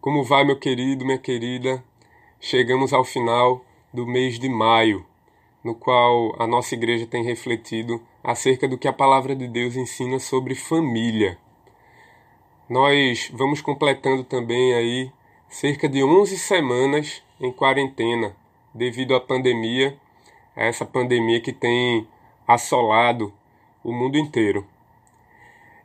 Como vai, meu querido, minha querida? Chegamos ao final do mês de maio, no qual a nossa igreja tem refletido acerca do que a palavra de Deus ensina sobre família. Nós vamos completando também aí cerca de 11 semanas em quarentena devido à pandemia, a essa pandemia que tem assolado o mundo inteiro.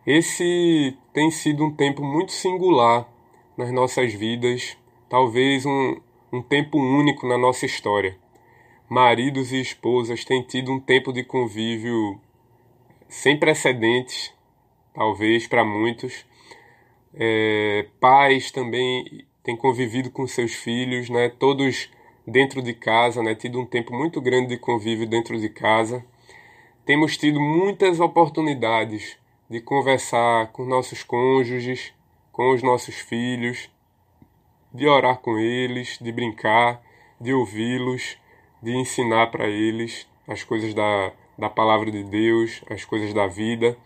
Esse tem sido um tempo muito singular nas nossas vidas, talvez um, um tempo único na nossa história. Maridos e esposas têm tido um tempo de convívio sem precedentes, talvez para muitos. É, pais também têm convivido com seus filhos, né? Todos dentro de casa, né? Tido um tempo muito grande de convívio dentro de casa. Temos tido muitas oportunidades de conversar com nossos cônjuges, com os nossos filhos, de orar com eles, de brincar, de ouvi-los, de ensinar para eles as coisas da, da palavra de Deus, as coisas da vida.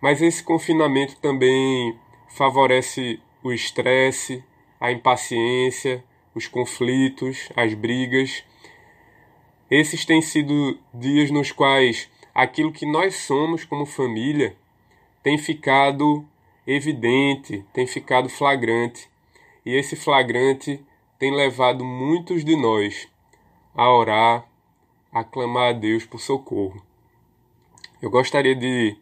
Mas esse confinamento também favorece o estresse, a impaciência, os conflitos, as brigas. Esses têm sido dias nos quais aquilo que nós somos como família tem ficado evidente, tem ficado flagrante. E esse flagrante tem levado muitos de nós a orar, a clamar a Deus por socorro. Eu gostaria de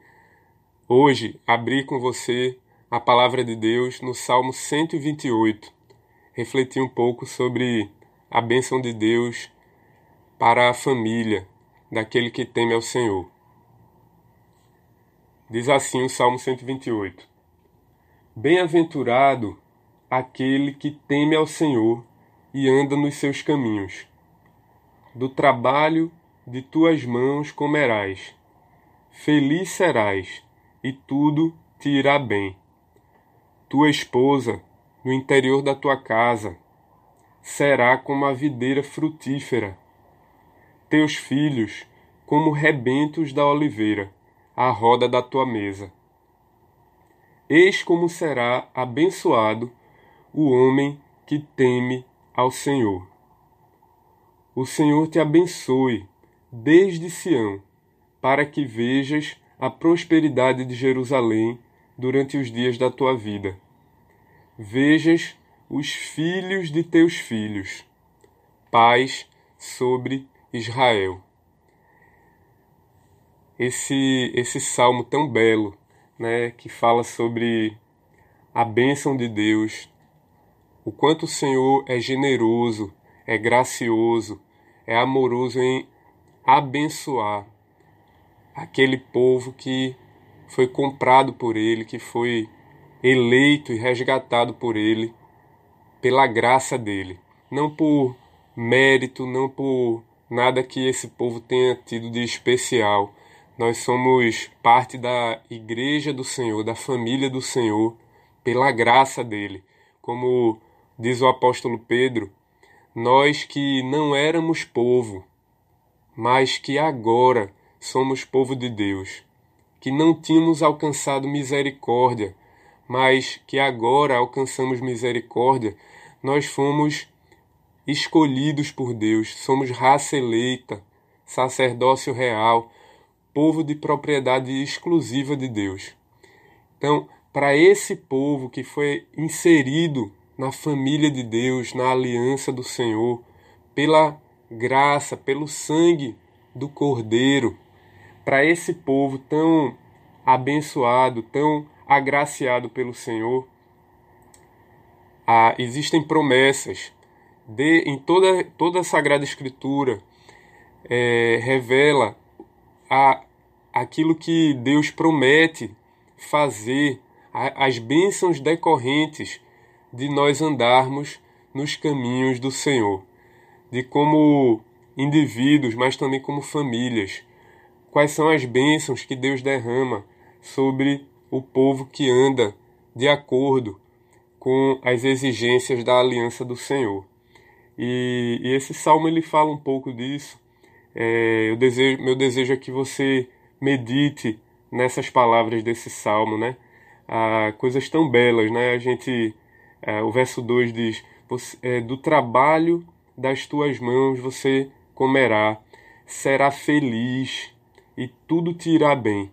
hoje abrir com você a palavra de Deus no Salmo 128, refletir um pouco sobre a bênção de Deus para a família daquele que teme ao Senhor. Diz assim o Salmo 128: Bem-aventurado aquele que teme ao Senhor e anda nos seus caminhos. Do trabalho de tuas mãos comerás. Feliz serás, e tudo te irá bem. Tua esposa, no interior da tua casa, será como a videira frutífera. Teus filhos, como rebentos da oliveira, à roda da tua mesa. Eis como será abençoado o homem que teme ao Senhor. O Senhor te abençoe desde Sião, para que vejas a prosperidade de Jerusalém durante os dias da tua vida. Vejas os filhos de teus filhos. Paz sobre Israel. Esse esse salmo tão belo né, que fala sobre a bênção de Deus, o quanto o Senhor é generoso, é gracioso, é amoroso em abençoar aquele povo que foi comprado por Ele, que foi eleito e resgatado por Ele, pela graça dele, não por mérito, não por nada que esse povo tenha tido de especial, nós somos parte da igreja do Senhor, da família do Senhor, pela graça dele. Como diz o apóstolo Pedro, nós que não éramos povo, mas que agora somos povo de Deus, que não tínhamos alcançado misericórdia, mas que agora alcançamos misericórdia, nós fomos escolhidos por Deus, somos raça eleita, sacerdócio real, povo de propriedade exclusiva de Deus. Então, para esse povo que foi inserido na família de Deus, na aliança do Senhor, pela graça, pelo sangue do Cordeiro, para esse povo tão abençoado, tão agraciado pelo Senhor, ah, existem promessas. De, em toda, toda a Sagrada Escritura é, revela a, aquilo que Deus promete fazer, a, as bênçãos decorrentes de nós andarmos nos caminhos do Senhor, de como indivíduos, mas também como famílias. Quais são as bênçãos que Deus derrama sobre o povo que anda de acordo com as exigências da aliança do Senhor. E, e esse salmo ele fala um pouco disso, é, eu desejo, meu desejo é que você medite nessas palavras desse salmo, né? Ah, coisas tão belas, né? A gente É, o verso 2 diz: é, Do trabalho das tuas mãos você comerá, será feliz e tudo te irá bem.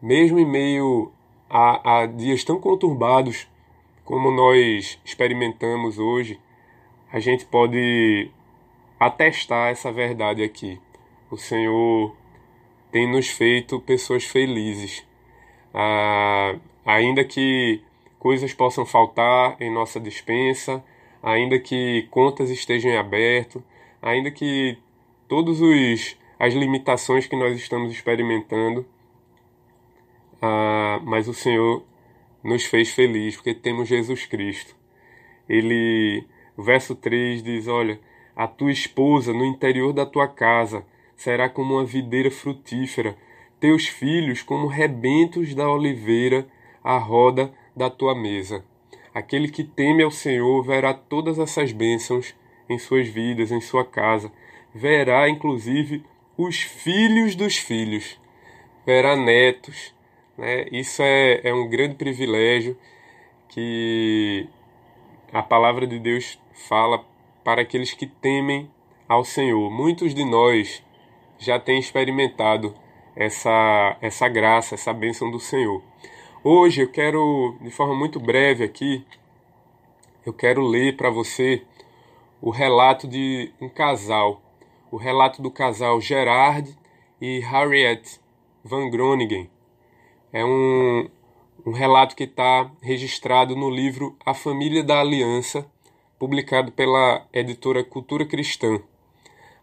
Mesmo em meio a, a dias tão conturbados como nós experimentamos hoje, a gente pode atestar essa verdade aqui. O Senhor tem nos feito pessoas felizes. Ah, ainda que coisas possam faltar em nossa dispensa, ainda que contas estejam em aberto, ainda que todas as limitações que nós estamos experimentando, ah, mas o Senhor nos fez feliz porque temos Jesus Cristo. Ele, o verso 3 diz: Olha, a tua esposa no interior da tua casa será como uma videira frutífera, teus filhos como rebentos da oliveira à roda da tua mesa. Aquele que teme ao Senhor verá todas essas bênçãos em suas vidas, em sua casa. Verá, inclusive, os filhos dos filhos. Verá netos. Né? Isso é, é um grande privilégio que a palavra de Deus fala para aqueles que temem ao Senhor. Muitos de nós já têm experimentado essa, essa graça, essa bênção do Senhor. Hoje eu quero, de forma muito breve aqui, eu quero ler para você o relato de um casal, o relato do casal Gerard e Harriet Van Groningen. É um, um relato que está registrado no livro A Família da Aliança, publicado pela editora Cultura Cristã.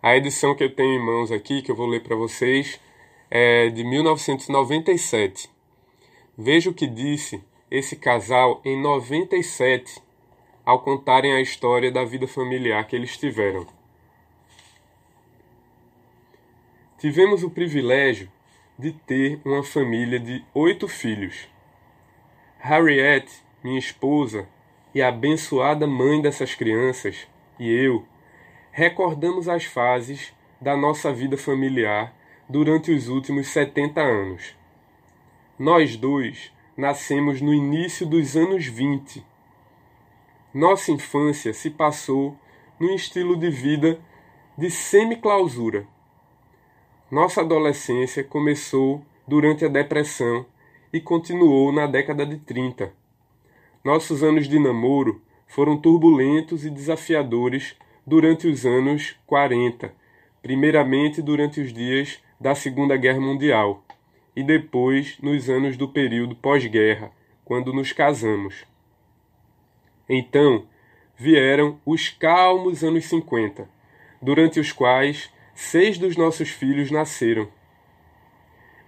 A edição que eu tenho em mãos aqui, que eu vou ler para vocês, é de 1997. Veja o que disse esse casal em 97 ao contarem a história da vida familiar que eles tiveram. Tivemos o privilégio de ter uma família de oito filhos. Harriet, minha esposa, e a abençoada mãe dessas crianças, e eu, recordamos as fases da nossa vida familiar durante os últimos 70 anos. Nós dois nascemos no início dos anos 20. Nossa infância se passou num estilo de vida de semi-clausura. Nossa adolescência começou durante a depressão e continuou na década de 30. Nossos anos de namoro foram turbulentos e desafiadores durante os anos 40, primeiramente durante os dias da Segunda Guerra Mundial e depois nos anos do período pós-guerra, quando nos casamos. Então vieram os calmos anos 50, durante os quais seis dos nossos filhos nasceram.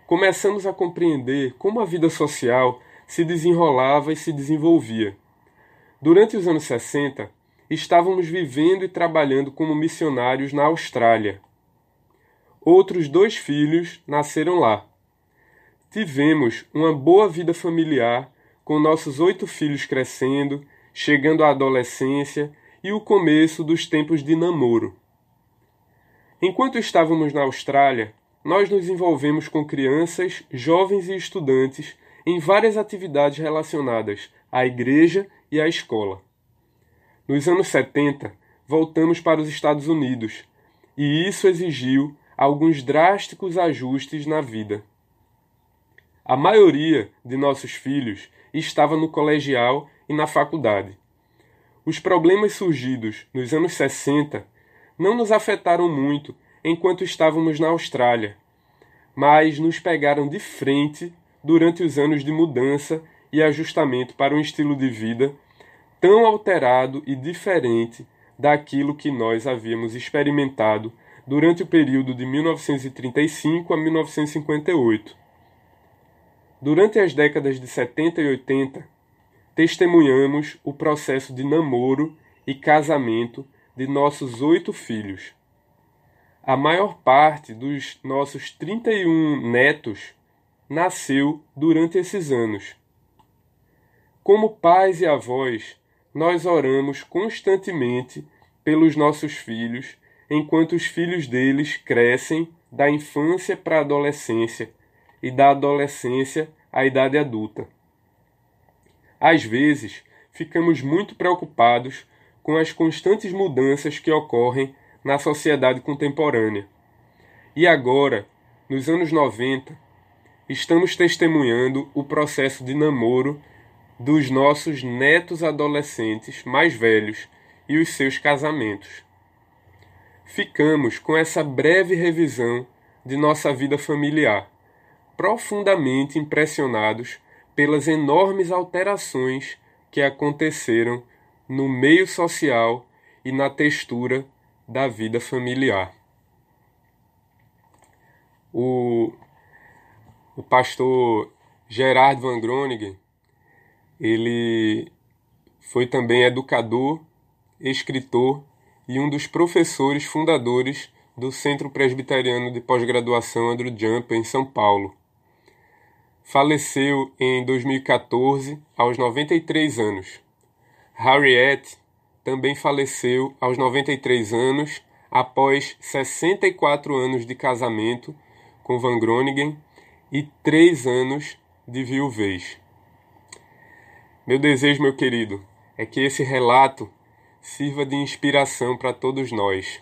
Começamos a compreender como a vida social se desenrolava e se desenvolvia. Durante os anos 60, estávamos vivendo e trabalhando como missionários na Austrália. Outros dois filhos nasceram lá. Tivemos uma boa vida familiar, com nossos oito filhos crescendo, chegando à adolescência e o começo dos tempos de namoro. Enquanto estávamos na Austrália, nós nos envolvemos com crianças, jovens e estudantes em várias atividades relacionadas à igreja e à escola. Nos anos 70, voltamos para os Estados Unidos, e isso exigiu alguns drásticos ajustes na vida. A maioria de nossos filhos estava no colegial e na faculdade. Os problemas surgidos nos anos 60 não nos afetaram muito enquanto estávamos na Austrália, mas nos pegaram de frente durante os anos de mudança e ajustamento para um estilo de vida tão alterado e diferente daquilo que nós havíamos experimentado durante o período de 1935 a 1958. Durante as décadas de 70 e 80, testemunhamos o processo de namoro e casamento de nossos oito filhos. A maior parte dos nossos 31 netos nasceu durante esses anos. Como pais e avós, nós oramos constantemente pelos nossos filhos, enquanto os filhos deles crescem da infância para a adolescência e da adolescência à idade adulta. Às vezes, ficamos muito preocupados com as constantes mudanças que ocorrem na sociedade contemporânea. E agora, nos anos 90, estamos testemunhando o processo de namoro dos nossos netos adolescentes mais velhos e os seus casamentos. Ficamos com essa breve revisão de nossa vida familiar, profundamente impressionados pelas enormes alterações que aconteceram no meio social e na textura da vida familiar. O, o pastor Gerard Van Groningen, ele foi também educador, escritor e um dos professores fundadores do Centro Presbiteriano de Pós-Graduação Andrew Jumper em São Paulo. Faleceu em 2014 aos 93 anos. Harriet também faleceu aos 93 anos após 64 anos de casamento com Van Groningen e 3 anos de viuvez. Meu desejo, meu querido, é que esse relato sirva de inspiração para todos nós,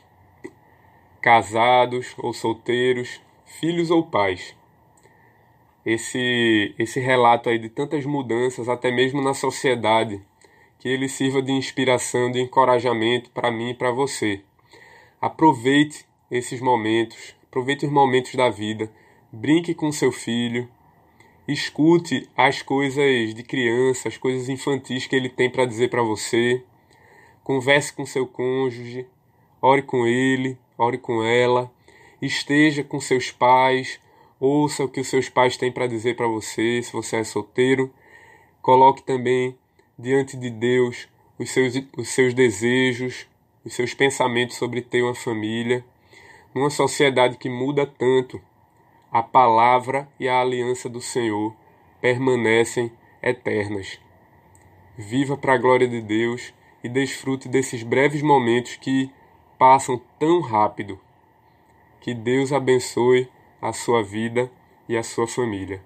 casados ou solteiros, filhos ou pais. Esse, esse relato aí de tantas mudanças, até mesmo na sociedade, que ele sirva de inspiração, de encorajamento para mim e para você. Aproveite esses momentos, aproveite os momentos da vida, brinque com seu filho, escute as coisas de criança, as coisas infantis que ele tem para dizer para você, converse com seu cônjuge, ore com ele, ore com ela, esteja com seus pais, ouça o que os seus pais têm para dizer para você, se você é solteiro, coloque também diante de Deus os seus, os seus desejos, os seus pensamentos sobre ter uma família. Numa sociedade que muda tanto, a palavra e a aliança do Senhor permanecem eternas. Viva para a glória de Deus e desfrute desses breves momentos que passam tão rápido. Que Deus abençoe a sua vida e a sua família.